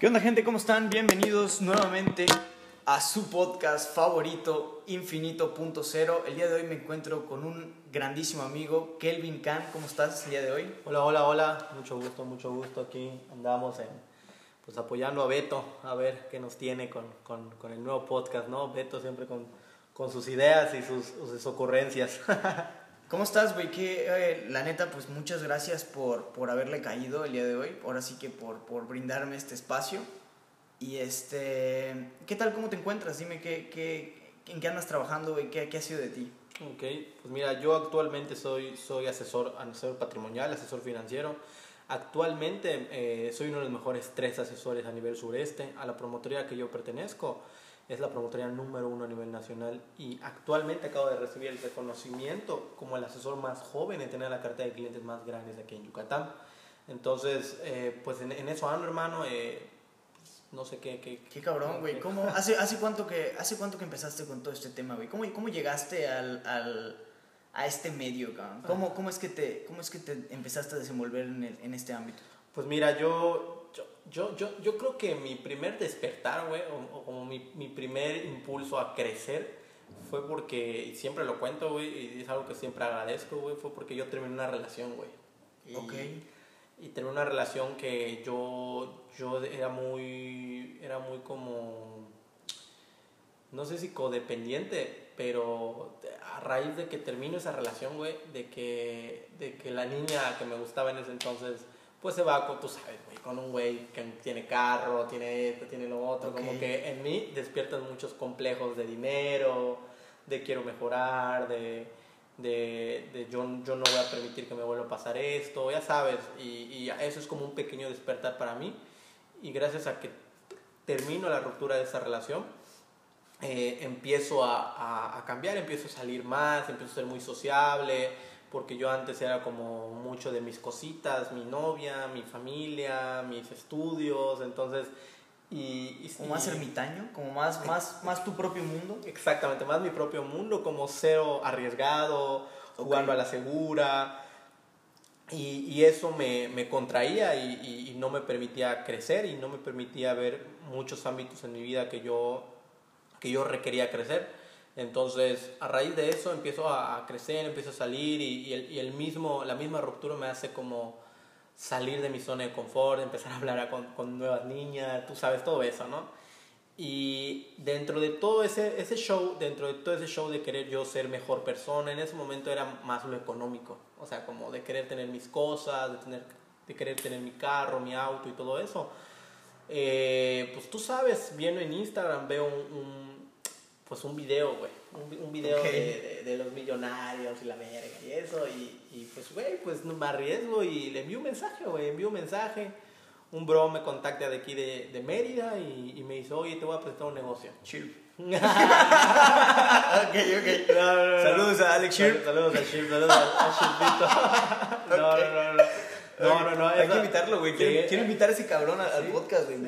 ¿Qué onda gente? ¿Cómo están? Bienvenidos nuevamente a su podcast favorito, Infinito.0. El día de hoy me encuentro con un grandísimo amigo, Kelvin Khan. ¿Cómo estás el día de hoy? Hola, hola, hola. Mucho gusto, mucho gusto. Aquí andamos pues apoyando a Beto, a ver qué nos tiene con, con, con el nuevo podcast, ¿no? Beto siempre con, con sus ideas y sus, sus ocurrencias. ¿Cómo estás, güey? Que, eh, la neta, pues muchas gracias por, por haberle caído el día de hoy. Ahora sí que por, por brindarme este espacio. Y este, ¿qué tal? ¿Cómo te encuentras? Dime qué, qué, en qué andas trabajando, güey. ¿Qué, ¿Qué ha sido de ti? ok, pues mira, yo actualmente soy, soy asesor, asesor patrimonial, asesor financiero. Actualmente eh, soy uno de los mejores tres asesores a nivel sureste. A la promotoría que yo pertenezco es la promotoría número uno a nivel nacional y actualmente acabo de recibir el reconocimiento como el asesor más joven en tener la cartera de clientes más grandes aquí en Yucatán. Entonces, eh, pues en, en, eso ando, hermano. Eh, pues, no sé qué... Qué, qué cabrón, güey. ¿Cómo, hace, hace, cuánto que, ¿Hace cuánto que empezaste con todo este tema, güey? ¿Cómo, ¿Cómo llegaste al, al, a este medio, cabrón? ¿Cómo, cómo, es que te, ¿Cómo es que te empezaste a desenvolver en, el, en este ámbito? Pues mira, yo yo, yo, yo creo que mi primer despertar, güey, o, o, como mi, mi, primer impulso a crecer fue porque, y siempre lo cuento, güey, y es algo que siempre agradezco, güey, fue porque yo terminé una relación, güey. Y. Y terminé una relación que yo, yo era muy, era muy como, no sé si codependiente, pero a raíz de que termino esa relación, güey, de que, de que la niña que me gustaba en ese entonces pues se va con, tú sabes, güey, con un güey que tiene carro, tiene esto, tiene lo otro, okay. como que en mí despiertan muchos complejos de dinero, de quiero mejorar, de, de, de yo, yo, no voy a permitir que me vuelva a pasar esto, ya sabes, y, y, eso es como un pequeño despertar para mí, y gracias a que termino la ruptura de esa relación, eh, empiezo a, a, a cambiar, empiezo a salir más, empiezo a ser muy sociable, porque yo antes era como mucho de mis cositas, mi novia, mi familia, mis estudios, entonces... Y, y, como más ermitaño, como más, más, más tu propio mundo. Exactamente, más mi propio mundo, como cero arriesgado, jugando okay. a la segura. Y, y eso me, me contraía y, y, no me permitía crecer y no me permitía ver muchos ámbitos en mi vida que yo, que yo requería crecer. Entonces, a raíz de eso empiezo a, crecer, empiezo a salir y, el, mismo, la misma ruptura me hace como salir de mi zona de confort, empezar a hablar con, con, nuevas niñas, tú sabes, todo eso, ¿no? Y dentro de todo ese, ese show, dentro de todo ese show de querer yo ser mejor persona, en ese momento era más lo económico, o sea, como de querer tener mis cosas, de, tener, de querer tener mi carro, mi auto y todo eso. Eh, pues tú sabes, viendo en Instagram, veo un pues un video, güey. Un, un, video okay. de, de, de, los millonarios y la verga y eso. Y, y pues, güey, pues me arriesgo y le envío un mensaje, güey. Envío un mensaje. Un bro me contacta de aquí de, de Mérida y, y, me dice, oye, te voy a presentar un negocio. Chill. ok, ok. No, no, no, saludos a Alex Chirp. Saludos a Chirp, saludos a, a Chirpito. no, okay. no, no, no. No, no, no. Hay que invitarlo, güey. Quiero, quiero, invitar a ese cabrón al, al podcast, güey.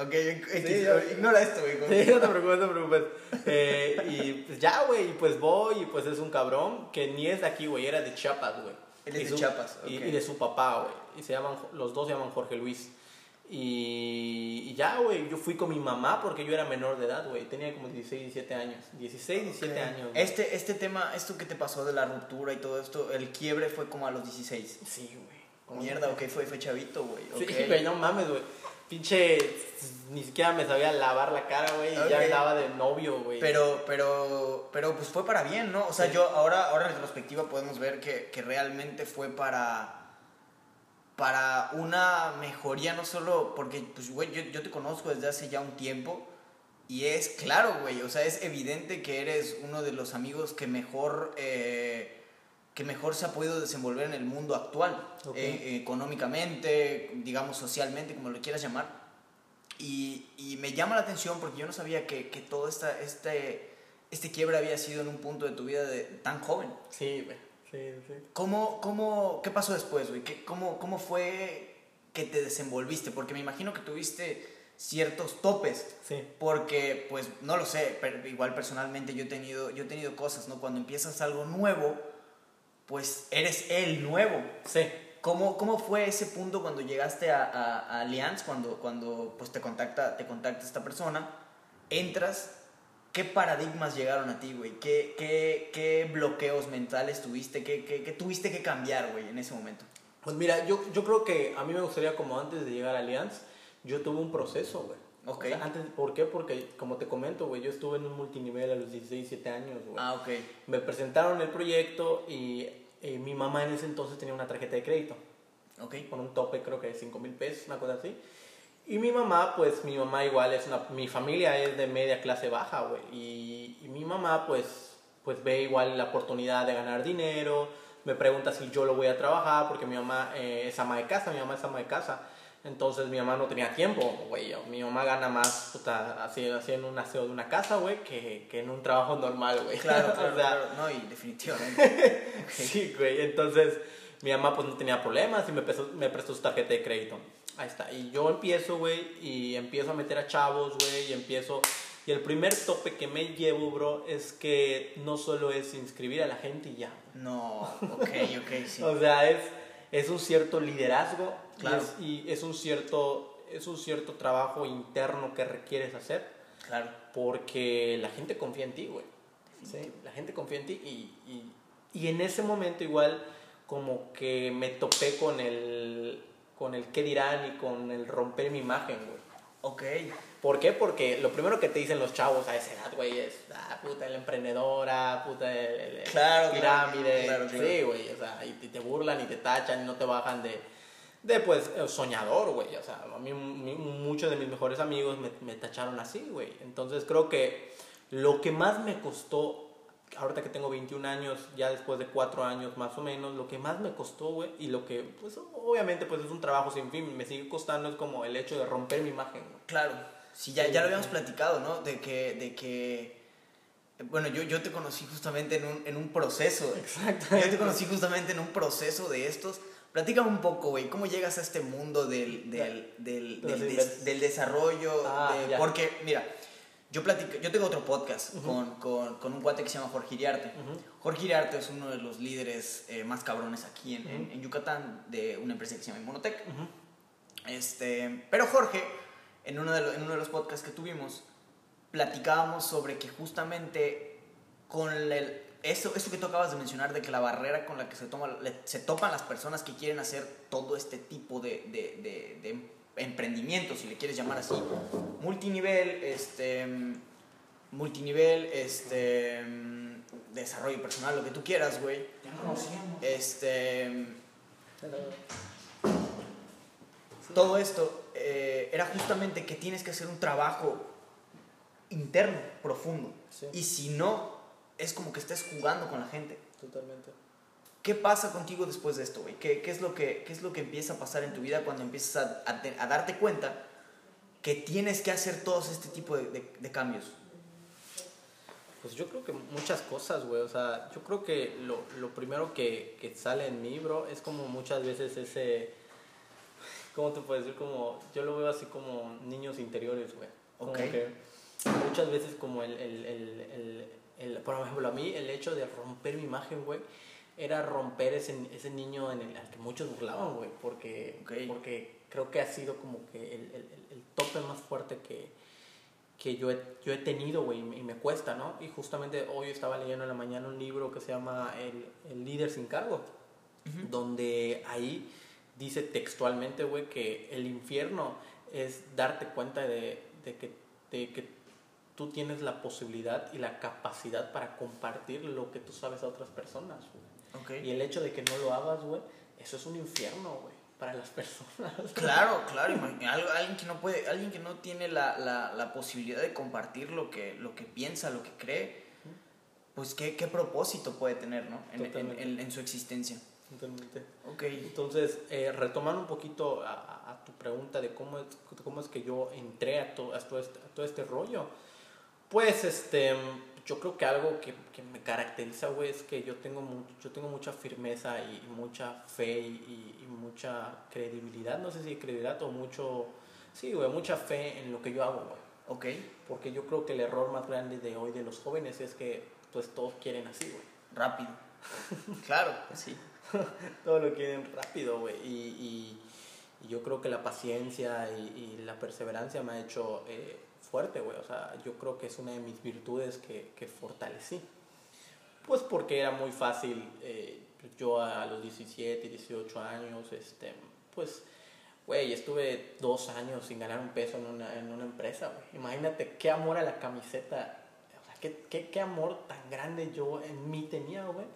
Ok, sí, ignora esto, güey. Sí, no te preocupes, no te preocupes. Eh, y pues ya, güey, pues voy y pues es un cabrón que ni es de aquí, güey. Era de Chiapas, güey. Él es de Chiapas. Okay. Y, y, de su papá, güey. Y se llaman, los dos se llaman Jorge Luis. Y, y ya, güey, yo fui con mi mamá porque yo era menor de edad, güey. Tenía como 16, 17 años. 16, 17 okay. años. Wey. Este, este tema, esto que te pasó de la ruptura y todo esto, el quiebre fue como a los 16. Sí, güey. Mierda, ok, fue, fue chavito, güey. Okay. Sí, güey, no mames, güey. Pinche, ni siquiera me sabía lavar la cara, güey, okay. y ya andaba de novio, güey. Pero, pero, pero, pues fue para bien, ¿no? O sea, sí. yo ahora, ahora en retrospectiva podemos ver que, que realmente fue para, para una mejoría, no solo porque, pues, güey, yo, yo te conozco desde hace ya un tiempo, y es claro, güey, o sea, es evidente que eres uno de los amigos que mejor... Eh, que mejor se ha podido desenvolver en el mundo actual, okay. eh, económicamente, digamos socialmente, como lo quieras llamar. Y, y, me llama la atención porque yo no sabía que, que todo esta, este, este quiebre había sido en un punto de tu vida de, tan joven. Sí, güey. Sí, sí. ¿Cómo, cómo, ¿Qué pasó después, güey? ¿Cómo, ¿Cómo fue que te desenvolviste? Porque me imagino que tuviste ciertos topes. Sí. Porque, pues, no lo sé, pero igual personalmente yo he tenido, yo he tenido cosas, ¿no? Cuando empiezas algo nuevo, pues eres el nuevo. Sí. ¿cómo, ¿cómo fue ese punto cuando llegaste a, a, a Allianz, cuando, cuando pues, te, contacta, te contacta esta persona, entras, ¿qué paradigmas llegaron a ti, güey? ¿Qué, qué, qué bloqueos mentales tuviste? ¿Qué, qué, qué tuviste que cambiar, güey, en ese momento? Pues mira, yo, yo creo que a mí me gustaría, como antes de llegar a Allianz, yo tuve un proceso, güey. Ok. O sea, antes, ¿Por qué? Porque, como te comento, güey, yo estuve en un multinivel a los 16, 17 años, güey. Ah, ok. Me presentaron el proyecto y eh, mi mamá en ese entonces tenía una tarjeta de crédito Ok. con un tope creo que de 5 mil pesos, una cosa así. Y mi mamá, pues mi mamá igual es una, mi familia es de media clase baja, güey. Y, y mi mamá, pues, pues ve igual la oportunidad de ganar dinero, me pregunta si yo lo voy a trabajar, porque mi mamá eh, es ama de casa, mi mamá es ama de casa. Entonces mi mamá no tenía tiempo, güey. Mi mamá gana más puta, así, haciendo un aseo de una casa, güey, que, que en un trabajo normal, güey. Claro, O claro, sea, claro. No, y definitivamente. Sí, güey. Entonces, mi mamá pues no tenía problemas y me prestó, me prestó su tarjeta de crédito. Ahí está. Y yo empiezo, güey, y empiezo a meter a chavos, güey, y empiezo... Y el primer tope que me llevo, bro, es que no solo es inscribir a la gente y ya. No, ok, ok, sí. O sea, es, es un cierto liderazgo y Claro. es- y, es, un cierto, es un cierto trabajo interno que requieres hacer Claro. porque la gente confía en ti, güey. ¿sí? La gente confía en ti y, y, y en ese momento igual como que me topé con el, con el qué dirán y con el romper mi imagen, güey. Ok. ¿Por qué? Porque lo primero que te dicen los chavos a esa edad, güey, es, ah, puta, la emprendedora, puta, el, el- el Claro, pirámide. claro, claro. Sí, güey, o sea, y te burlan y te tachan y no te bajan de, de pues, eh, soñador, güey. O sea, a mí muchos de mis mejores amigos me, me tacharon así, güey. Entonces creo que lo que más me costó, ahorita que tengo 21 años, ya después de 4 años más o menos, lo que más me costó, güey, y lo que, pues, obviamente, pues es un trabajo sin fin, me sigue costando, es como el hecho de romper mi imagen. Claro. Sí, ya, Sí, ya lo sí. habíamos platicado, ¿no? De que, de que bueno, yo, yo te conocí justamente en un, en un proceso. Exacto. Yo te conocí justamente en un proceso de estos. Platícame un poco, güey, ¿cómo llegas a este mundo del, del, del, De los del, invers- des- del desarrollo? Ah, de- porque, mira, yo, platico, yo tengo otro podcast con, con, con un cuate que se llama Jorge Iriarte. Jorge Iriarte es uno de los líderes eh, más cabrones aquí en, en- Yucatán de una empresa que se llama Inmunotech. Ujú. Este, pero Jorge, en uno, de lo- en uno de los podcasts que tuvimos, platicábamos sobre que justamente con el, eso, eso que tú acabas de mencionar, de que la barrera con la que se, toma, se topan las personas que quieren hacer todo este tipo de, de, de, de emprendimiento, si le quieres llamar así, multinivel, este, multinivel, este, desarrollo personal, lo que tú quieras, güey. Este, todo esto eh, era justamente que tienes que hacer un trabajo interno, profundo. Sí. Y si no, es como que estés jugando con la gente. Totalmente. ¿Qué pasa contigo después de esto, güey? ¿Qué, qué, es lo que, ¿Qué es lo que empieza a pasar en tu vida cuando empiezas a, a te- a darte cuenta que tienes que hacer todos este tipo de, de- de cambios? Pues yo creo que muchas cosas, güey. O sea, yo creo que lo, lo primero que, que sale en mí, bro, es como muchas veces ese... ¿Cómo te puedo decir? Como, yo lo veo así como niños interiores, güey. Como Ok. que muchas veces como el, el, el, el, el- por ejemplo, a mí el hecho de romper mi imagen, güey, era romper ese, ese niño en el al que muchos burlaban, güey. Porque, Ok. porque creo que ha sido como que el, el, el- tope más fuerte que, que yo he, yo he tenido, güey, y me- y me cuesta, ¿no? Y justamente hoy estaba leyendo en la mañana un libro que se llama El, el líder sin cargo, donde ahí dice textualmente, güey, que el infierno es darte cuenta de, de que, de que tú tienes la posibilidad y la capacidad para compartir lo que tú sabes a otras personas, güey. Y el hecho de que no lo hagas, güey, eso es un infierno, güey, para las personas. Claro, claro, alguien que no puede, alguien que no tiene la, la, la posibilidad de compartir lo que, lo que piensa, lo que cree, pues qué, qué propósito puede tener, ¿no? En, en, en- en su existencia. Totalmente. Ok. Entonces, eh, retomando un poquito a, a- a tu pregunta de cómo es, cómo es que yo entré a, to- a todo, este, a todo este rollo, pues este, yo creo que algo que, que me caracteriza, güey, es que yo tengo, mu- yo tengo mucha firmeza y, mucha fe y, y- mucha credibilidad, no sé si credibilidad o mucho, sí, güey, mucha fe en lo que yo hago, güey. Ok. Porque yo creo que el error más grande de hoy de los jóvenes es que pues todos quieren así, güey. Rápido. claro, pues sí. todo lo quieren rápido, güey. Y, y, yo creo que la paciencia y, y la perseverancia me ha hecho eh, fuerte, güey. O sea, yo creo que es una de mis virtudes que, que fortalecí. Pues porque era muy fácil, eh, yo a los 17, 18 años, este, pues, güey, estuve dos años sin ganar un peso en una, en una empresa, güey. Imagínate qué amor a la camiseta, o sea, qué, qué, qué amor tan grande yo en mí tenía, güey.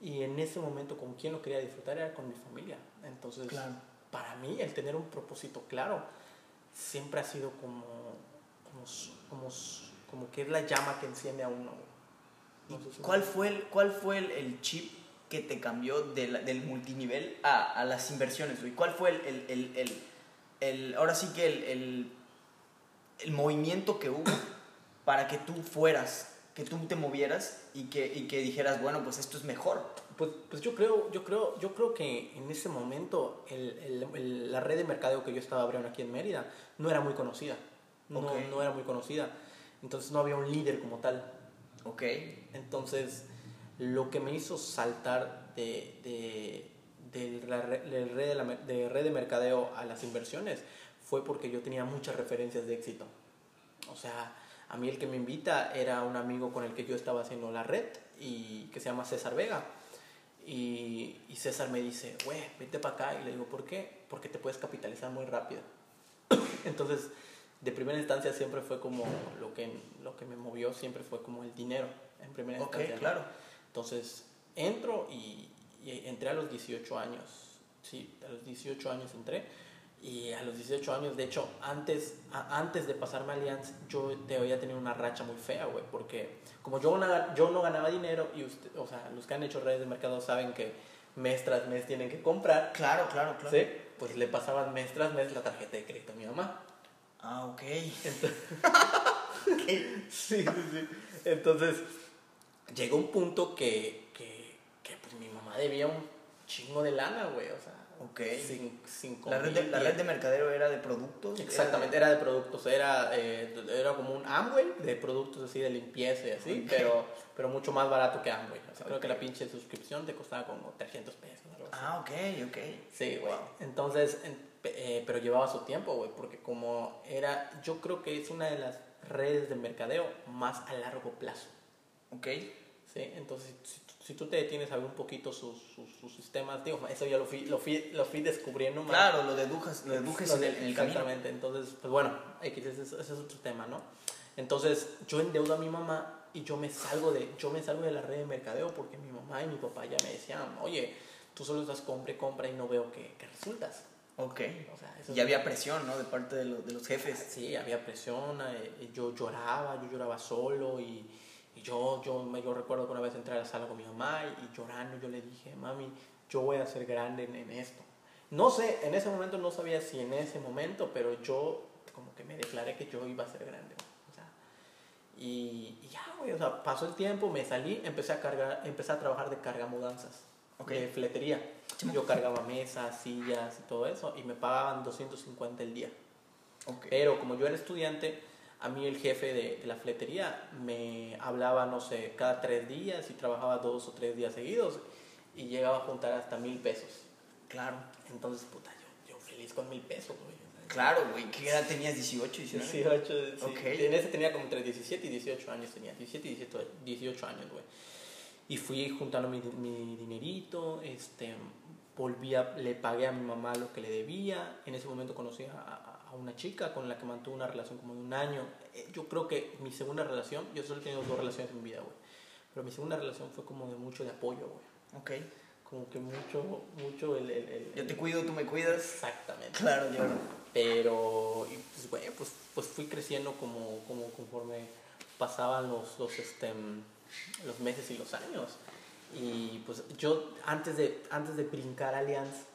Y en ese momento, con quien lo quería disfrutar era con mi familia. Entonces, para mí, el tener un propósito claro siempre ha sido como, como, como, como que es la llama que enciende a uno. ¿Cuál fue el, cuál fue el, chip que te cambió del multinivel a, a, las inversiones? ¿Cuál fue el, el, el, el ahora sí que el, el, movimiento que hubo para que tú fueras, que tú te movieras y que, y que dijeras, bueno, pues esto es mejor? Pues, pues yo, creo, yo, creo, yo creo que en ese momento la red de mercadeo que yo estaba abriendo aquí en Mérida no era muy conocida. No, no era muy conocida. Entonces no había un líder como tal. Ok. Entonces, lo que me hizo saltar de, de, de, la, de, red de, red de mercadeo a las inversiones fue porque yo tenía muchas referencias de éxito. O sea, a mí el que me invita era un amigo con el que yo estaba haciendo la red y que se llama César Vega. Y, y César me dice, güey, vete para acá. Y le digo, ¿por qué? Porque te puedes capitalizar muy rápido. Entonces, de primera instancia siempre fue como lo que, lo que me movió, siempre fue como el dinero, en primera instancia. claro. Entonces, entro y, entré a los 18 años, sí, a los 18 años entré, y a los 18 años, de hecho, antes, antes de pasarme a Allianz, yo te había tenido una racha muy fea, güey, porque como yo, yo no ganaba dinero, y usted, o sea, los que han hecho redes de mercado saben que mes tras mes tienen que comprar. Claro, claro, claro. ¿sí? Pues le pasaban mes tras mes la tarjeta de crédito a mi mamá. Ah, ok. Entonces, sí, sí, sí. Entonces, llegó un punto que, que, que pues, mi mamá debía un chingo de lana, güey. O sea, okay. sin, sin la, red de, la red de mercadero era de productos. Exactamente, era de, productos. Era, eh, era como un Amway de productos así de limpieza y así, pero, pero mucho más barato que Amway. O sea, creo que la pinche suscripción te costaba como 300 pesos. Ah, ok, ok. Sí, güey. Entonces, eh, pero llevaba su tiempo, güey, porque como era, yo creo que es una de las redes de mercadeo más a largo plazo. Ok. Sí, entonces si, tú te detienes a ver un poquito sus, sus, sistemas, digo, eso ya lo fui, lo fui, lo fui descubriendo más. Claro, lo dedujas, lo dedujes en, el, Exactamente, entonces, pues bueno, ese, ese es otro tema, ¿no? Entonces, yo endeudo a mi mamá y yo me salgo de, yo me salgo de la red de mercadeo porque mi mamá y mi papá ya me decían, oye, tú solo estás compra y compra y no veo que, que resultas. Ok. O sea, y había presión, ¿no? De parte de, de, los jefes. Sí, había presión. Eh, yo lloraba, yo lloraba solo y, y yo, yo, yo recuerdo que una vez entré a la sala con mi mamá y, llorando yo le dije, mami, yo voy a ser grande en, esto. No sé, en ese momento no sabía si en ese momento, pero yo como que me declaré que yo iba a ser grande. O sea, y, y ya, güey, o sea, pasó el tiempo, me salí, empecé a, cargar, empecé a trabajar de carga mudanzas de fletería. Yo cargaba mesas, sillas y todo eso y me pagaban 250 el día. Pero como yo era estudiante, a mí el jefe de, la fletería me hablaba, no sé, cada tres días y trabajaba dos o tres días seguidos y llegaba a juntar hasta mil pesos. Claro. Entonces, puta, yo, yo feliz con mil pesos, güey. Claro, güey. ¿Qué edad tenías? ¿18, 19? 18, sí. En ese tenía como entre 17 y 18 años tenía. 17 y 18 años, güey. Y fui juntando mi, mi dinerito, este, volví le pagué a mi mamá lo que le debía. En ese momento conocí a, a, una chica con la que mantuve una relación como de un año. Eh, yo creo que mi segunda relación, yo solo he tenido dos relaciones en mi vida, güey. Pero mi segunda relación fue como de mucho de apoyo, güey. Ok. Como que mucho, mucho el, el, el Yo te cuido, tú me cuidas. Exactamente. Claro, yo Pero, pues, güey, pues, pues fui creciendo como, como conforme pasaban los, los, este, los meses y los años. Y pues yo antes de, antes de brincar Allianz,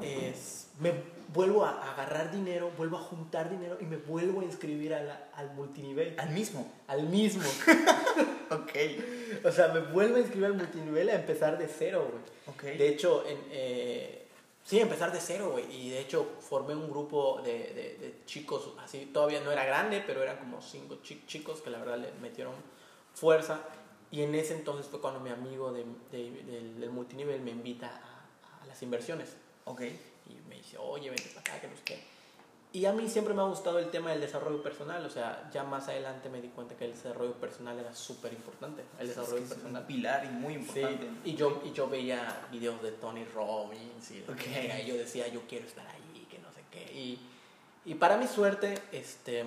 es, me vuelvo a agarrar dinero, vuelvo a juntar dinero y me vuelvo a inscribir al multinivel. ¿Al mismo? Al mismo. ok. O sea, me vuelvo a inscribir al multinivel a empezar de cero, güey. Okay. De hecho, en, eh, sí, empezar de cero, güey. Y de hecho formé un grupo de, de, de, chicos, así, todavía no era grande, pero eran como cinco chicos que la verdad le metieron fuerza Y en ese entonces fue cuando mi amigo de, de- del, del multinivel me invita a, a las inversiones. Ok. Y me dice, oye, vente para acá, que no sé qué. Y a mí siempre me ha gustado el tema del desarrollo personal. O sea, ya más adelante me di cuenta que el desarrollo personal era súper importante. El desarrollo Es que es personal. un pilar y muy Sí, importante. y yo, y yo veía videos de Tony Robbins y, de Ok. verga, y yo decía, yo quiero estar ahí, que no sé qué. Y, y para mi suerte, este,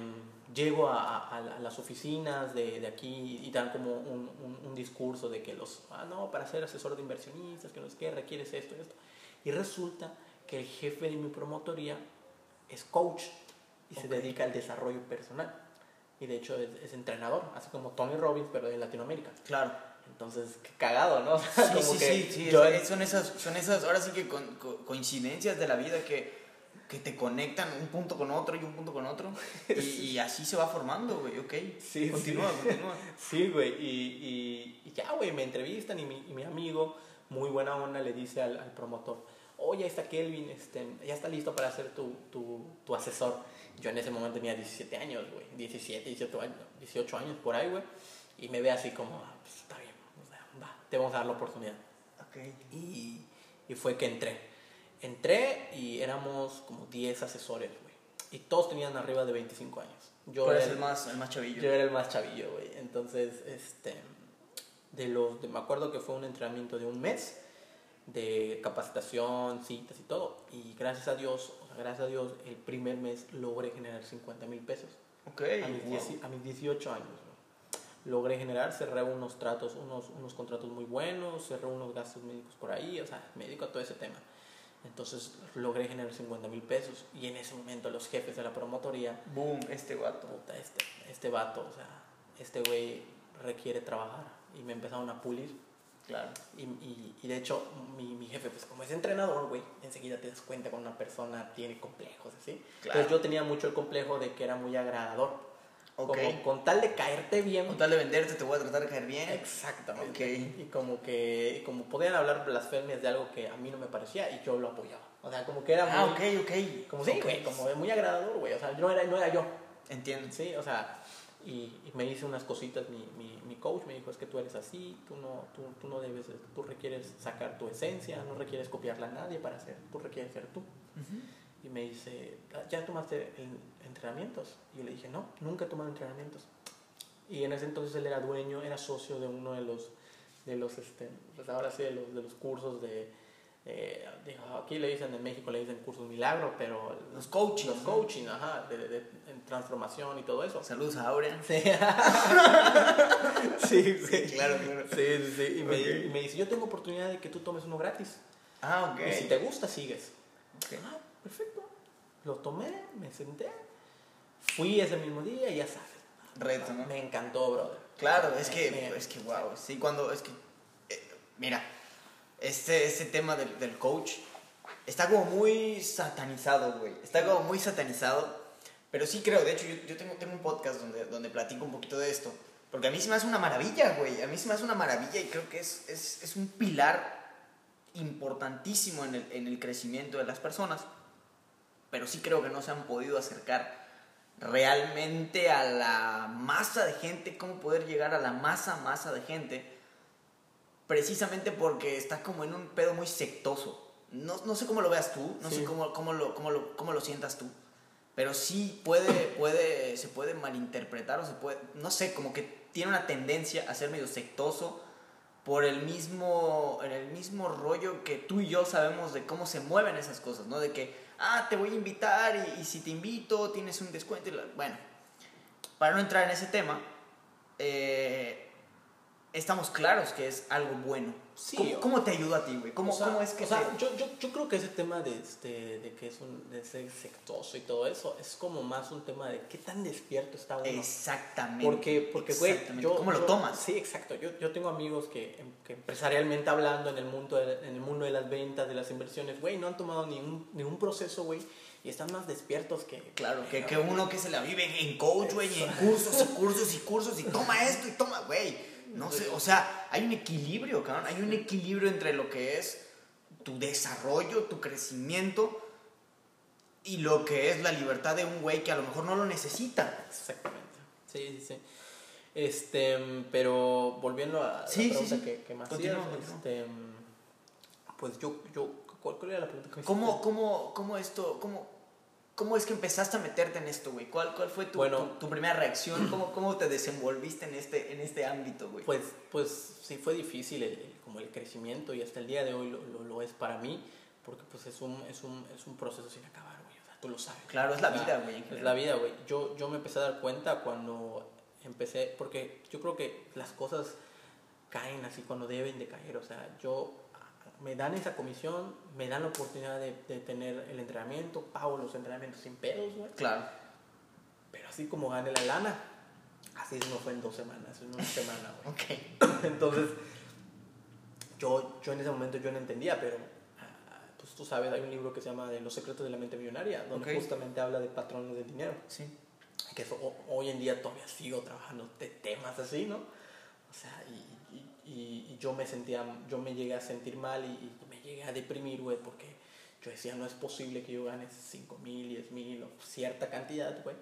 llego a, a- a las oficinas de, de aquí y dan como un, un- un discurso de que los, ah, no, para ser asesor de inversionistas, que no sé qué, requieres esto y esto. Y resulta que el jefe de mi promotoría es coach y se Ok. dedica al desarrollo personal. Y de hecho es, es entrenador, así como Tony Robbins, pero de Latinoamérica. Claro. Entonces, qué cagado, ¿no? Sí, Como sí, que sí, sí, yo- es- son esas, son esas, ahora sí que con- co- coincidencias de la vida que, que te conectan un punto con otro y un punto con otro. Y, y así se va formando, güey, ok. Sí, continúa, sí. continúa. Sí, güey, y, y- y ya, güey, me entrevistan y mi, y mi amigo, muy buena onda, le dice al, al promotor, oye, ahí está Kelvin, este, ya está listo para ser tu, tu, tu asesor. Yo en ese momento tenía 17 años, güey, 17, 18 años, 18 años por ahí, güey, y me ve así como, ah, pues está bien, o sea, va, te vamos a dar la oportunidad. Ok. Y, y fue que entré. Entré y éramos como 10 asesores, güey. Y todos tenían arriba de 25 años. Yo era el, el más, el más chavillo. yo era el más chavillo, güey. Entonces, este, de los, de- me acuerdo que fue un entrenamiento de un mes de capacitación, citas y todo. Y gracias a Dios, o sea, gracias a Dios, el primer mes logré generar 50 mil pesos. ok. A mis, wow. dieci- a mis 18 años. Logré generar, cerré unos tratos, unos, unos contratos muy buenos, cerré unos gastos médicos por ahí, o sea, me dedico a todo ese tema. Entonces logré generar 50 mil pesos y en ese momento los jefes de la promotoría Boom, este guato. puta, este, este vato, o sea, este güey requiere trabajar. Y me empezaron a pulir. Claro. Y, y, y de hecho, mi, mi jefe, pues como es entrenador, güey, enseguida te das cuenta cuando una persona tiene complejos, ¿sí? Claro. Entonces yo tenía mucho el complejo de que era muy agradador. Ok. Como con tal de caerte bien. Con tal de venderte, te voy a tratar de caer bien. Exactamente. Ok. Y como que, como podían hablar blasfemias de algo que a mí no me parecía y yo lo apoyaba. O sea, como que era Ah, muy... ok, ok. Como sí, Ok. güey, como muy agradador, güey. O sea, no era, no era yo. Entiendo. Sí, o sea, y, y me hice unas cositas, mi, mi, mi coach me dijo, es que tú eres así, tú no, tú, tú no debes, tú requieres sacar tu esencia, no requieres copiarla a nadie para ser, tú requieres ser tú. Ujú. Y me dice, "Ah, ¿ya tomaste entrenamientos? Y yo le dije, no, nunca he tomado entrenamientos. Y en ese entonces él era dueño, era socio de uno de los, de los este, pues ahora sí, de los, de los cursos de, eh, dijo, aquí le dicen, en México le dicen cursos milagro, pero Los coaching. los coaching, ajá, de, de- de- en transformación y todo eso. Saludos a Aurea. Sí. sí, sí, claro, claro. Sí, sí, sí. Y, me, Ok. y me dice, yo tengo oportunidad de que tú tomes uno gratis. Ah, ok. Y si te gusta, sigues. Ok. Ah, perfecto. Lo tomé, me senté. Fui ese mismo día y ya sabes. Reto, ¿no? Me encantó, brother. Claro, es Me- que, me- es que, wow, sí, cuando, es que, eh, mira, este, este tema del, del coach está como muy satanizado, güey, está como muy satanizado, pero sí creo, de hecho, yo, yo tengo, tengo un podcast donde, donde platico un poquito de esto, porque a mí se me hace una maravilla, güey, a mí se me hace una maravilla y creo que es, es, es un pilar importantísimo en el, en el crecimiento de las personas, pero sí creo que no se han podido acercar realmente a la masa de gente, cómo poder llegar a la masa, masa de gente, precisamente porque está como en un pedo muy sectoso. No, no sé cómo lo veas tú, no Sí. sé cómo, cómo, lo, cómo, lo, cómo lo sientas tú, pero sí puede, puede, se puede malinterpretar o se puede, no sé, como que tiene una tendencia a ser medio sectoso por el mismo, en el mismo rollo que tú y yo sabemos de cómo se mueven esas cosas, ¿no? De que, ah, te voy a invitar y, si te invito tienes un descuento. Bueno, para no entrar en ese tema, eh, estamos claros que es algo bueno. Sí, ¿Cómo, te ayudó a ti, güey? ¿Cómo, O sea, cómo es que o sea, te- yo, yo, yo creo que ese tema de, este, de que es un, de ser sectoso y todo eso es como más un tema de qué tan despierto está uno. Exactamente. Porque, porque güey, exactamente. yo, ¿Cómo lo tomas? Sí, exacto. Yo, yo tengo amigos que, em- que empresarialmente hablando en el mundo de, en el mundo de las ventas, de las inversiones, güey, no han tomado ningún, ningún proceso, güey, y están más despiertos que... Claro, que, que uno que se la vive en coach, güey, y en cursos y cursos y cursos y toma esto y toma, güey. No sé, o sea, hay un equilibrio, cabrón. Hay un equilibrio entre lo que es tu desarrollo, tu crecimiento y lo que es la libertad de un güey que a lo mejor no lo necesita. Exactamente. Sí, sí, sí. Este, pero volviendo a Sí, sí, la pregunta sí. que, que me hacías, este, pues yo, yo, ¿cuál, cuál era la pregunta que me ¿Cómo, hiciste? cómo, cómo esto, cómo, cómo es que empezaste a meterte en esto, güey? ¿Cuál, cuál fue tu, Bueno. tu, tu primera reacción? ¿Cómo, ¿Cómo te desenvolviste en este, en este ámbito, güey? Pues, pues sí fue difícil el, el- como el crecimiento y hasta el día de hoy lo, lo, lo es para mí, porque pues es un, es un, es un proceso sin acabar, güey, o sea, tú lo sabes. Claro, es la vida, güey, Es la vida, güey. Yo, yo me empecé a dar cuenta cuando empecé, porque yo creo que las cosas caen así cuando deben de caer, o sea, yo me dan esa comisión, me dan la oportunidad de, de tener el entrenamiento, pago los entrenamientos sin pedos, güey. Claro. Pero así como gane la lana, así no fue en dos semanas, en una semana, güey. Ok. Entonces, yo, yo en ese momento yo no entendía, pero ah, pues tú sabes, hay un libro que se llama de Los secretos de la mente millonaria, donde Ok. justamente habla de patrones del dinero. Sí. Que eso, ho- hoy en día todavía sigo trabajando de temas así, ¿no? O sea, y, y- yo me sentía, yo me llegué a sentir mal y, y me llegué a deprimir, güey, porque yo decía, no es posible que yo gane 5 mil, 10 mil o cierta cantidad, güey,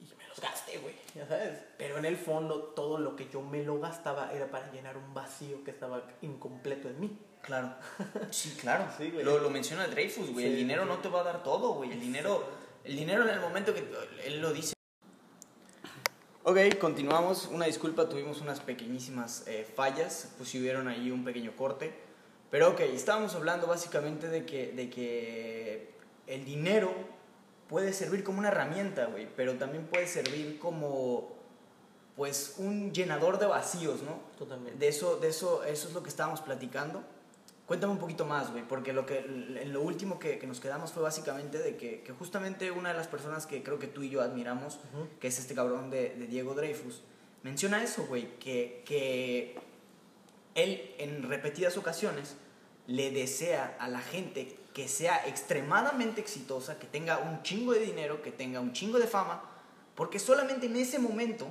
y me los gasté, güey, ya sabes. Pero en el fondo, todo lo que yo me lo gastaba era para llenar un vacío que estaba incompleto en mí. Claro. Sí, claro. Sí, güey. Lo, lo menciona Dreyfus, güey. el Sí, dinero sí. no te va a dar todo, güey. El dinero, el dinero en el momento que él lo dice. Ok, continuamos. Una disculpa, tuvimos unas pequeñísimas eh, fallas. Pues si hubieron ahí un pequeño corte. Pero ok, estábamos hablando básicamente de que, de que el dinero puede servir como una herramienta, güey. Pero también puede servir como, pues, un llenador de vacíos, ¿no? Totalmente. De eso, de eso, eso es lo que estábamos platicando. Cuéntame un poquito más, güey, porque lo que, en lo último que, que nos quedamos fue básicamente de que, que justamente una de las personas que creo que tú y yo admiramos, Ujú. que es este cabrón de, de Diego Dreyfus, menciona eso, güey, que, que él en repetidas ocasiones le desea a la gente que sea extremadamente exitosa, que tenga un chingo de dinero, que tenga un chingo de fama, porque solamente en ese momento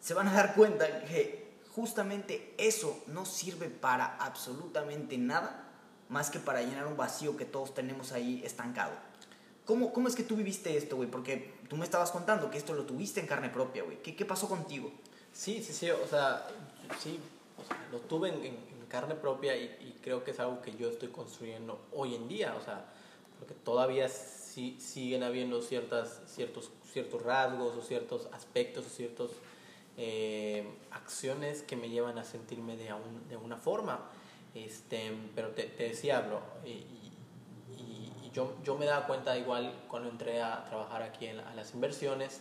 se van a dar cuenta que justamente eso no sirve para absolutamente nada más que para llenar un vacío que todos tenemos ahí estancado. ¿Cómo, cómo es que tú viviste esto, güey? Porque tú me estabas contando que esto lo tuviste en carne propia, güey. ¿Qué, ¿Qué pasó contigo? Sí, sí, sí, o sea, sí, o sea, lo tuve en, en- en carne propia y, y creo que es algo que yo estoy construyendo hoy en día, o sea, porque todavía sí, siguen habiendo ciertas, ciertos, ciertos rasgos o ciertos aspectos o ciertas acciones que me llevan a sentirme de, un- de una forma, este, pero te, te decía, bro, y, y- y- yo, yo me daba cuenta igual cuando entré a trabajar aquí en a las inversiones,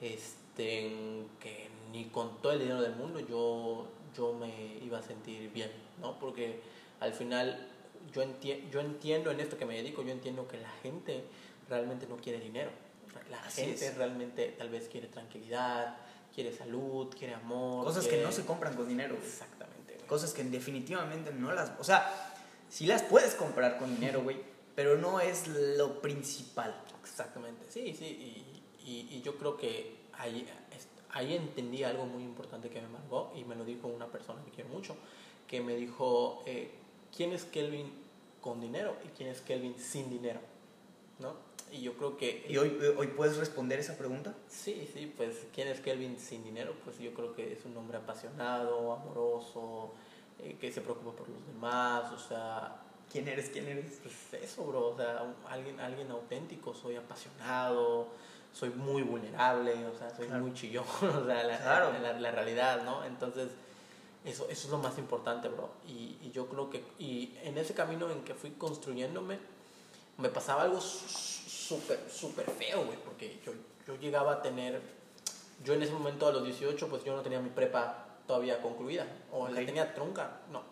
este, que ni con todo el dinero del mundo yo, yo me iba a sentir bien, ¿no? Porque al final yo, enti- yo entiendo en esto que me dedico, yo entiendo que la gente realmente no quiere dinero. La Así gente es. realmente tal vez quiere tranquilidad, quiere salud, quiere amor. Cosas que no se compran con dinero, güey. Exactamente, güey. Cosas que definitivamente no las... O sea, sí las puedes comprar con dinero, güey, pero no es lo principal. Exactamente, sí, sí, y, y, y yo creo que ahí, ahí entendí algo muy importante que me marcó y me lo dijo una persona que quiero mucho, que me dijo, eh, ¿quién es Kelvin con dinero y quién es Kelvin sin dinero? ¿No? Y yo creo que... ¿Y hoy, hoy puedes responder esa pregunta? Sí, sí, pues ¿quién es Kelvin sin dinero? Pues yo creo que es un hombre apasionado, amoroso, eh, que se preocupa por los demás, o sea, ¿Quién eres? ¿Quién eres? pues eso, bro, o sea, alguien, alguien auténtico, soy apasionado, soy muy vulnerable, o sea, soy Claro. muy chillón, o sea, la, Claro. la, la realidad, ¿no? Entonces, eso, eso es lo más importante, bro. Y, y yo creo que, y en ese camino en que fui construyéndome, me pasaba algo súper, súper feo, güey, porque yo, yo llegaba a tener, yo en ese momento a los 18, pues yo no tenía mi prepa todavía concluida, o la Ok. tenía trunca, no.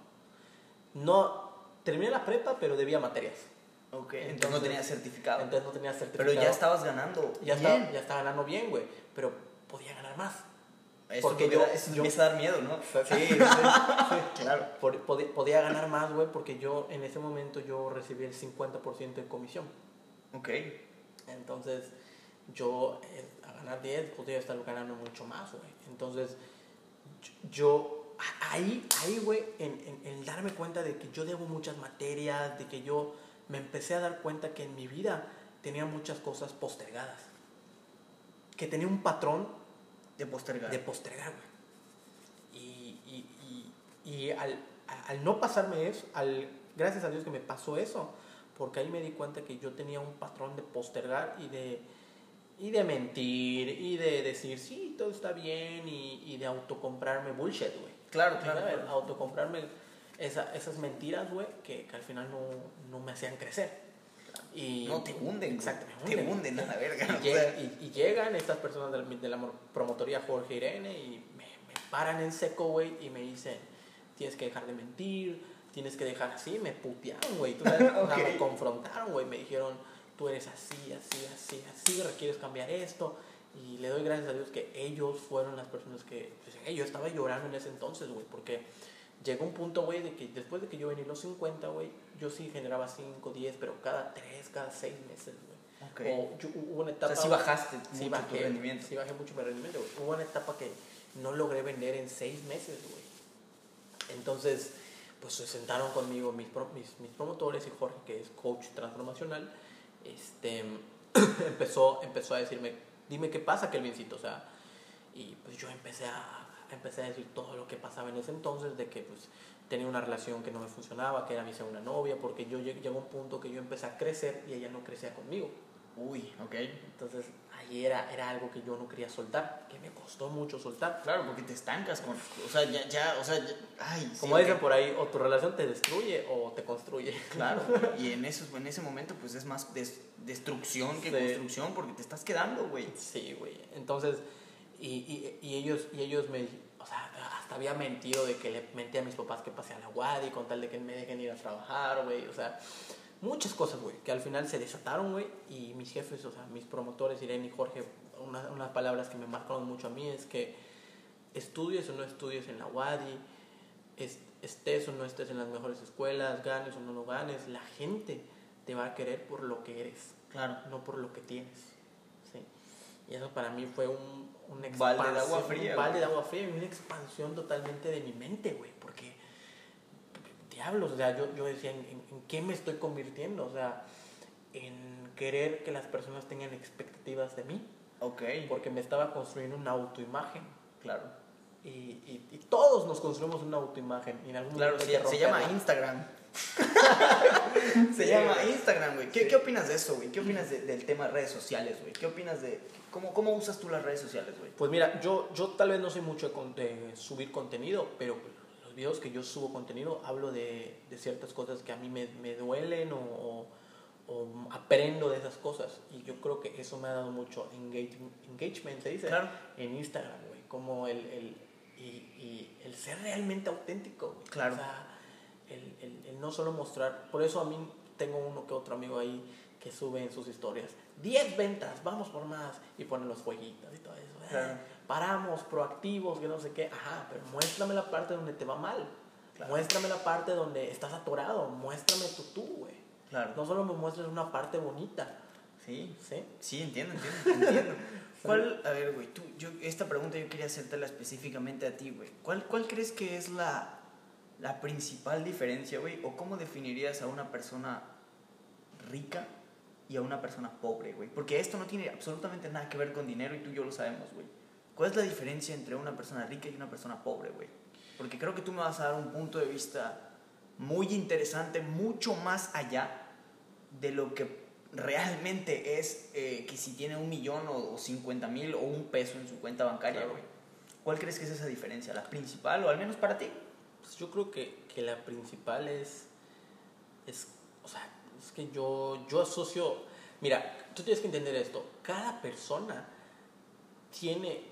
No, terminé la prepa, pero debía materias. Ok, entonces, Entonces- no tenías certificado. Entonces no tenía certificado. pero ya estabas ganando. ya bien. estaba, ya estaba ganando bien, güey, pero podía ganar más. Eso, porque yo- eso yo- empieza a dar miedo, ¿no? Sí, sí, sí. Claro. Pod- podía, podía ganar más, güey, porque yo en ese momento yo recibí el 50% de comisión. Ok. Entonces, yo eh, a ganar 10 podría estar ganando mucho más, güey. Entonces, yo- ahí, ahí, güey, en, en, en darme cuenta de que yo debo muchas materias, de que yo me empecé a dar cuenta que en mi vida tenía muchas cosas postergadas. Que tenía un patrón De postergar. De postergar, güey. Y, y, y, y al, al, no pasarme eso, al, gracias a Dios que me pasó eso, porque ahí me di cuenta que yo tenía un patrón de postergar y de, y de mentir y de decir, sí, todo está bien y, y de autocomprarme bullshit, güey. Claro, claro. claro. Autocomprarme esa, esas mentiras, güey, que, que, al final no, no me hacían crecer. Y, no, te hunden. Exacto, me hunden. Te hunden a la verga. Y, y, y llegan estas personas de la, de la promotoría Jorge Irene y me, me paran en seco, güey, y me dicen, tienes que dejar de mentir, tienes que dejar así. Me putearon, güey. okay. me confrontaron, güey. Me dijeron, tú eres así, así, así, así, requieres cambiar esto. Y le doy gracias a Dios que ellos fueron las personas que... Pues, yo estaba llorando en ese entonces, güey, porque llegó un punto, güey, de que después de que yo venía los 50, güey, yo sí generaba 5, 10, pero cada 3, cada 6 meses, güey. Okay. O yo, hubo una etapa... O sea, sí bajaste sí mucho bajé, tu rendimiento. Sí bajé mucho mi rendimiento, güey. Hubo una etapa que no logré vender en 6 meses, güey. Entonces, pues se sentaron conmigo mis, mis, mis promotores y Jorge, que es coach transformacional, este, empezó, empezó a decirme, dime qué pasa, Kelvincito, o sea, y pues yo empecé a empecé a decir todo lo que pasaba en ese entonces, de que pues tenía una relación que no me funcionaba, que era mi segunda novia, porque yo llegué a un punto que yo empecé a crecer y ella no crecía conmigo. Uy, ok. Entonces ahí era, era algo que yo no quería soltar, que me costó mucho soltar. Claro, porque te estancas con, o sea, ya, ya o sea, ya, ay. Como sí, dicen por ahí, o tu relación te destruye o te construye. Claro, y en, eso, en ese momento pues es más des, destrucción que Sí. construcción porque te estás quedando, güey. Sí, güey. Entonces, y, y, y ellos, y ellos me, o sea, hasta había mentido de que le mentí a mis papás que pasé a la Wadi con tal de que me dejen ir a trabajar, güey. O sea, muchas cosas, güey, que al final se desataron, güey. Y mis jefes, o sea, mis promotores, Irene y Jorge, una- unas palabras que me marcaron mucho a mí es que estudies o no estudies en la Wadi, es- estés o no estés en las mejores escuelas, ganes o no lo ganes, la gente te va a querer por lo que eres Claro. no por lo que tienes. ¿sí? Y eso para mí fue un, un Balde de agua fría, Un balde de agua fría y una expansión totalmente de mi mente, güey. Porque, diablos, o sea, yo, yo decía, ¿en, qué me estoy convirtiendo? O sea, en querer que las personas tengan expectativas de mí. Ok, Porque me estaba construyendo una autoimagen. claro. Y, y, y todos nos construimos una autoimagen. Y en algún Claro, se, se llama. Instagram. se Sí, llama güey. Instagram, güey. ¿Qué, Sí. ¿Qué opinas de eso, güey? ¿Qué opinas de- del tema redes sociales, güey? ¿Qué opinas de... Cómo, cómo usas tú las redes sociales, güey? Pues mira, yo, yo tal vez no soy mucho de, de subir contenido, pero videos que yo subo contenido hablo de, de ciertas cosas que a mí me, me duelen o, o- o aprendo de esas cosas. Y yo creo que eso me ha dado mucho engage- engagement, se dice, Claro. en Instagram, güey. Como el, el, y, y el ser realmente auténtico, güey. Claro. O sea, el, el- el no solo mostrar. Por eso a mí tengo uno que otro amigo ahí que sube en sus historias 10 ventas, vamos por más. Y ponen los jueguitos y todo eso. Claro. Paramos, proactivos, que no sé qué. Ajá, pero muéstrame la parte donde te va mal. Claro. Muéstrame la parte donde estás atorado. Muéstrame tu tú, güey. Claro. No solo me muestres una parte bonita. Sí. ¿Sí? Sí, entiendo, entiendo, entiendo. ¿Cuál, a ver, güey, tú, yo, esta pregunta yo quería hacértela específicamente a ti, güey. ¿Cuál, ¿Cuál crees que es la, la principal diferencia, güey? ¿O cómo definirías a una persona rica y a una persona pobre, güey? Porque esto no tiene absolutamente nada que ver con dinero y tú y yo lo sabemos, güey. ¿Cuál es la diferencia entre una persona rica y una persona pobre, güey? Porque creo que tú me vas a dar un punto de vista muy interesante, mucho más allá de lo que realmente es eh, que si tiene un millón o, o 50 mil o un peso en su cuenta bancaria, Claro. güey. ¿Cuál crees que es esa diferencia? ¿La principal o al menos para ti? Pues yo creo que, que la principal es, es, o sea, es que yo, yo asocio, mira, tú tienes que entender esto, cada persona tiene,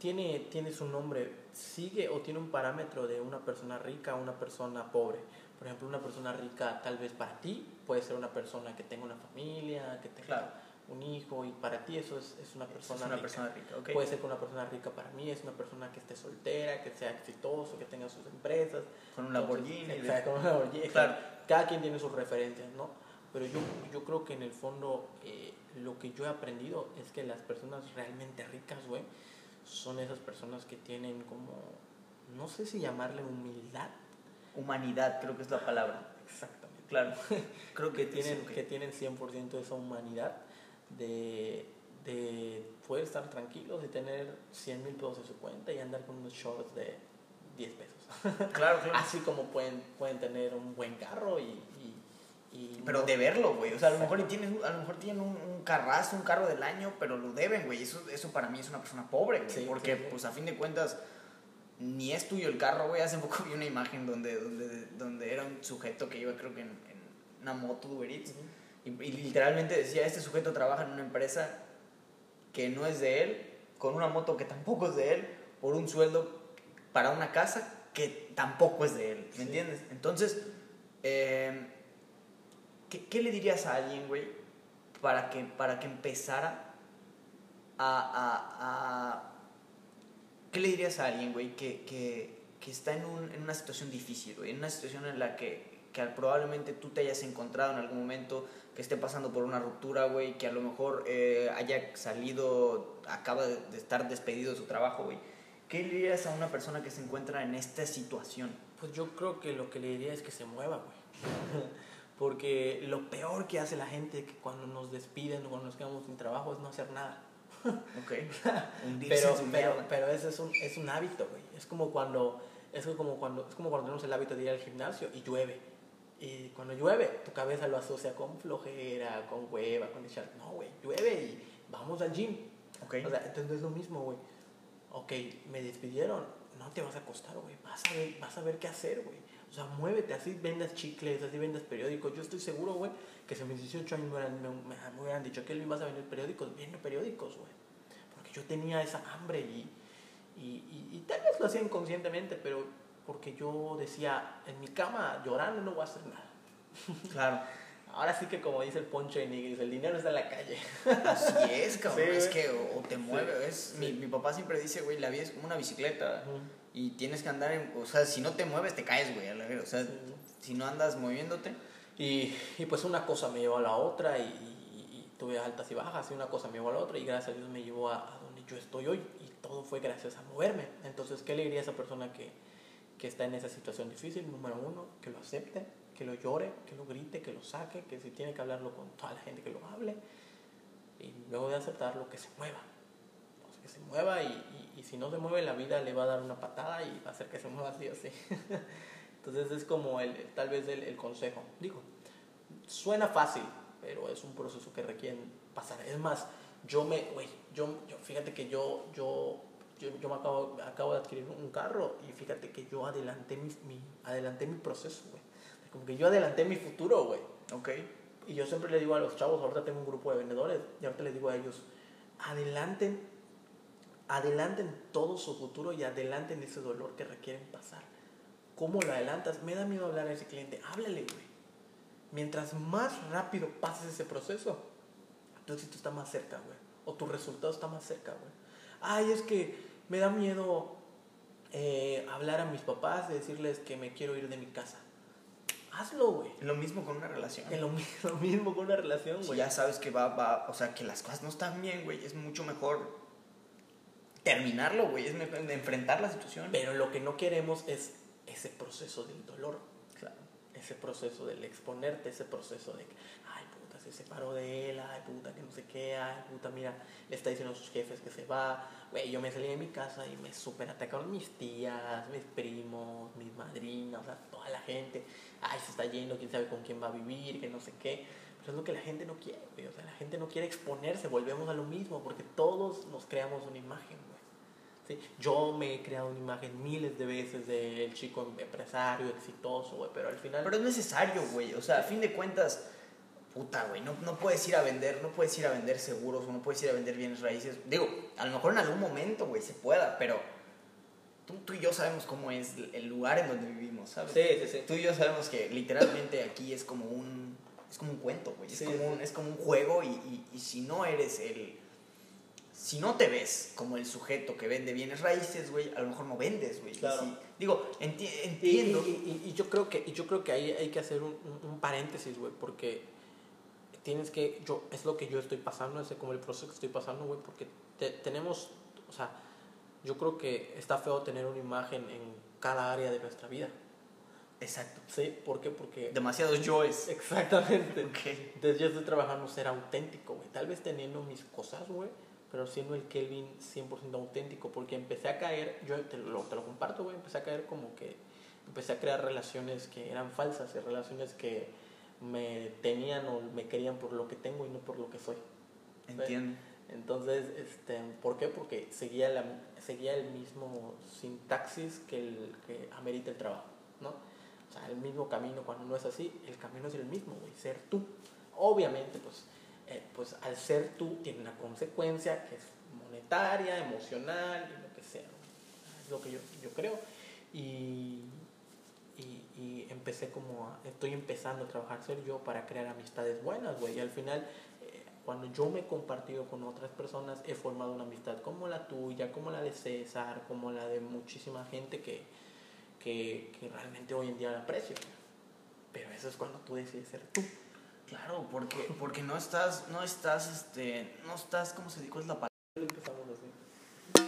tiene, tiene su nombre, sigue o tiene un parámetro de una persona rica a una persona pobre. Por ejemplo, una persona rica tal vez para ti puede ser una persona que tenga una familia, que tenga Claro. un hijo y para ti eso es, es una persona es una rica. persona rica, ok. Puede ser que una persona rica para mí es una persona que esté soltera, que sea exitoso, que tenga sus empresas. Con un Lamborghini. Exacto, con un Lamborghini. Claro. Cada quien tiene sus referencias, ¿no? Pero yo, yo creo que en el fondo eh, lo que yo he aprendido es que las personas realmente ricas, güey, son esas personas que tienen como, no sé si llamarle humildad. Humanidad, creo que es la palabra. Exactamente. Claro. Creo que que tienen, que tienen 100% esa humanidad de, de, poder estar tranquilos y tener 100 mil pesos en su cuenta y andar con unos shorts de 10 pesos. Claro, claro. Así como pueden, pueden tener un buen carro y... y, y Pero no- de verlo, güey. O sea, a lo mejor y tienen, a lo mejor tienen un, un carrazo, un carro del año, pero lo deben, güey. Eso, eso para mí es una persona pobre, güey. Sí, porque, sí, pues, a fin de cuentas, ni es tuyo el carro, güey. Hace poco vi una imagen donde, donde, donde era un sujeto que iba, creo que en, en una moto Uber Eats. Y, y literalmente decía, este sujeto trabaja en una empresa que no es de él, con una moto que tampoco es de él, por un sueldo para una casa que tampoco es de él, ¿me Sí. entiendes? Entonces, eh, ¿qué, qué le dirías a alguien, güey, para que, para que empezara a, a- a- ¿Qué le dirías a alguien, güey, que, que, que está en, un- en una situación difícil, güey? En una situación en la que, que probablemente tú te hayas encontrado en algún momento, que esté pasando por una ruptura, güey, que a lo mejor eh, haya salido, acaba de, de estar despedido de su trabajo, güey. ¿Qué le dirías a una persona que se encuentra en esta situación? Pues yo creo que lo que le diría es que se mueva, güey. Porque lo peor que hace la gente que cuando nos despiden o cuando nos quedamos sin trabajo es no hacer nada. Ok. Pero, pero, pero ese es un, es un hábito, güey. Es como cuando es como cuando es como cuando tenemos el hábito de ir al gimnasio y llueve. Y cuando llueve, tu cabeza lo asocia con flojera, con hueva, con echar. No, güey, llueve y vamos al gym. Ok. O sea, entonces es lo mismo, güey. Ok, me despidieron, no te vas a acostar, güey. Vas a ver, vas a ver qué hacer, güey. O sea, muévete, así vendas chicles, así vendas periódicos. Yo estoy seguro, güey, que si a mis 18 años me hubieran, me, me- hubieran dicho que Elvin vas a vender periódicos, vendo periódicos, güey. Porque yo tenía esa hambre y, y, y, y tal vez lo hacía inconscientemente, pero porque yo decía, en mi cama llorando no voy a hacer nada. Claro. Ahora sí que como dice el Poncho de Nigris, el dinero está en la calle. Así es, cabrón. Sí, es que o, te mueve. es, sí. Mi, mi papá siempre dice, güey, la vida es como una bicicleta. Y tienes que andar en. O sea, si no te mueves, te caes, güey. a la verga, O sea, Sí. si no andas moviéndote. Y, y pues una cosa me llevó a la otra y, y- y tuve altas y bajas y una cosa me llevó a la otra y gracias a Dios me llevó a, a donde yo estoy hoy y todo fue gracias a moverme. Entonces, ¿qué le diría a esa persona que, que está en esa situación difícil? Número uno, que lo acepte, que lo llore, que lo grite, que lo saque, que si tiene que hablarlo con toda la gente que lo hable y luego de aceptarlo, que se mueva. Se mueva y, y- y si no se mueve la vida le va a dar una patada y va a hacer que se mueva así o así. Entonces es como el, tal vez el, el consejo. Digo, suena fácil, pero es un proceso que requiere pasar. Es más, yo me, güey, yo, yo, fíjate que yo, yo, yo, yo me acabo, acabo de adquirir un carro y fíjate que yo adelanté mi, mi, adelanté mi proceso, güey. Como que yo adelanté mi futuro, güey. Ok. Y yo siempre le digo a los chavos, ahorita tengo un grupo de vendedores, y ahorita les digo a ellos, adelanten, adelanten todo su futuro y adelanten ese dolor que requieren pasar. ¿Cómo lo adelantas? Me da miedo hablar a ese cliente, háblale, güey. Mientras más rápido pases ese proceso, tu éxito está más cerca, güey. O tu resultado está más cerca, güey. Ay, es que me da miedo eh, hablar a mis papás y decirles que me quiero ir de mi casa. Hazlo, güey. Lo mismo con una relación. Es lo, lo mismo con una relación, Si güey. ya sabes que va, va, o sea, que las cosas no están bien, güey, es mucho mejor terminarlo, güey, es enfrentar la situación. Pero lo que no queremos es ese proceso del dolor, Claro. ese proceso del exponerte, ese proceso de ay, puta, se separó de él, ay, puta, que no sé qué, ay, puta, mira, le está diciendo a sus jefes que se va. Güey, yo me salí de mi casa y me super atacaron mis tías, mis primos, mis madrinas, o sea, toda la gente. Ay, se está yendo, quién sabe con quién va a vivir, que no sé qué. Pero es lo que la gente no quiere, güey. O sea, la gente no quiere exponerse, volvemos a lo mismo, porque todos nos creamos una imagen. ¿Sí? Yo me he creado una imagen miles de veces del chico empresario, exitoso, güey, pero al final... Pero es necesario, güey. O sea, a fin de cuentas, puta, güey, no, no puedes ir a vender, no puedes ir a vender seguros o no puedes ir a vender bienes raíces. Digo, a lo mejor en algún momento, güey, se pueda, pero tú, tú y yo sabemos cómo es el lugar en donde vivimos, ¿sabes? Sí, sí, sí. Tú y yo sabemos que literalmente aquí es como un, es como un cuento, güey. Es, Sí, como un, es como un juego y, y, y si no eres el... Si no te ves como el sujeto que vende bienes raíces, güey, a lo mejor no vendes, güey. Y Claro. si- digo, enti- Y, entiendo. y- y- y yo creo que y yo creo que ahí hay que hacer un, un- paréntesis, güey, porque tienes que yo es lo que yo estoy pasando, es como el proceso que estoy pasando, güey, porque te- tenemos, o sea, yo creo que está feo tener una imagen en cada área de nuestra vida. Exacto. ¿Sí? ¿Por qué? Porque Demasiados yoes. exactamente. Ok. Entonces yo estoy trabajando ser auténtico, güey. Tal vez teniendo mis cosas, güey, pero siendo el Kelvin 100% auténtico, porque empecé a caer, yo te lo, te lo comparto, güey, empecé a caer como que, empecé a crear relaciones que eran falsas, y relaciones que me tenían o me querían por lo que tengo y no por lo que soy. Entiendo. Entonces, este, ¿por qué? Porque seguía, la, seguía el mismo sintaxis que, el, que amerita el trabajo, ¿no? O sea, el mismo camino, cuando no es así, el camino es el mismo, güey, ser tú. Obviamente, pues, eh, pues al ser tú tiene una consecuencia que es monetaria, emocional y lo que sea. Es lo que yo, yo creo. Y, y, y, empecé como, a, estoy empezando a trabajar ser yo para crear amistades buenas, güey. Y al final, eh, cuando yo me he compartido con otras personas, he formado una amistad como la tuya, como la de César, como la de muchísima gente que, que, que realmente hoy en día la aprecio. Pero eso es cuando tú decides ser tú. Claro, porque, porque no estás, no estás, este, no estás, ¿cómo se dice? ¿Cuál es la palabra? Empezamos así.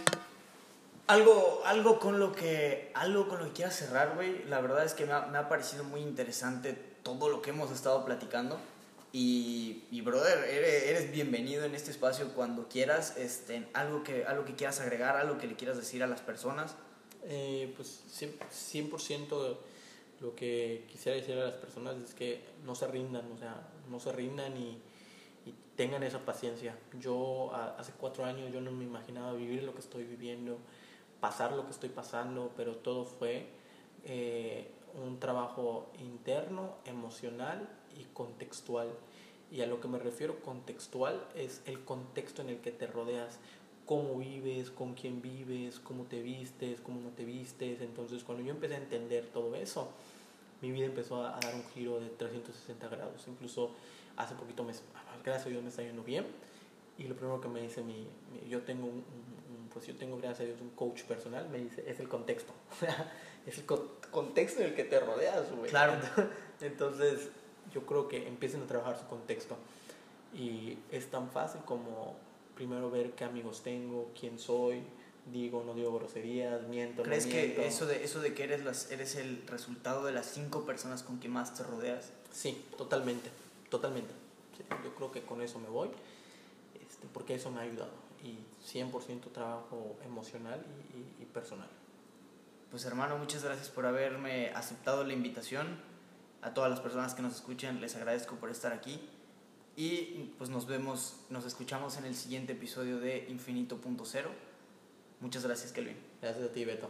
Algo, algo con lo que, algo con lo que quieras cerrar, güey. La verdad es que me ha, me ha, parecido muy interesante todo lo que hemos estado platicando. Y, y brother, eres, eres, bienvenido en este espacio cuando quieras. Este, algo que, algo que quieras agregar, algo que le quieras decir a las personas. Eh, pues 100%, 100% lo que quisiera decir a las personas es que no se rindan, o sea, no se rindan y, y tengan esa paciencia. Yo a, hace cuatro años yo no me imaginaba vivir lo que estoy viviendo, pasar lo que estoy pasando, pero todo fue eh, un trabajo interno, emocional y contextual. Y a lo que me refiero contextual es el contexto en el que te rodeas, cómo vives, con quién vives, cómo te vistes, cómo no te vistes. Entonces cuando yo empecé a entender todo eso, mi vida empezó a, a dar un giro de 360 grados. Incluso hace poquito, me, gracias a Dios me está yendo bien. Y lo primero que me dice mi, mi yo tengo un, un, pues yo tengo gracias a Dios un coach personal, me dice, es el contexto. es el co contexto en el que te rodeas, güey. Claro. Entonces, yo creo que empiecen a trabajar su contexto. Y es tan fácil como primero ver qué amigos tengo, quién soy, digo, no digo groserías, miento, ¿Crees no miento. que eso de, eso de que eres, las, eres el resultado de las cinco personas con que más te rodeas? Sí, totalmente, totalmente. Sí, yo creo que con eso me voy, este, porque eso me ha ayudado. Y 100% trabajo emocional y, y, y personal. Pues hermano, muchas gracias por haberme aceptado la invitación. A todas las personas que nos escuchan, les agradezco por estar aquí. Y pues nos vemos, nos escuchamos en el siguiente episodio de Infinito.0. Muchas gracias, Kelvin. Gracias a ti, Beto.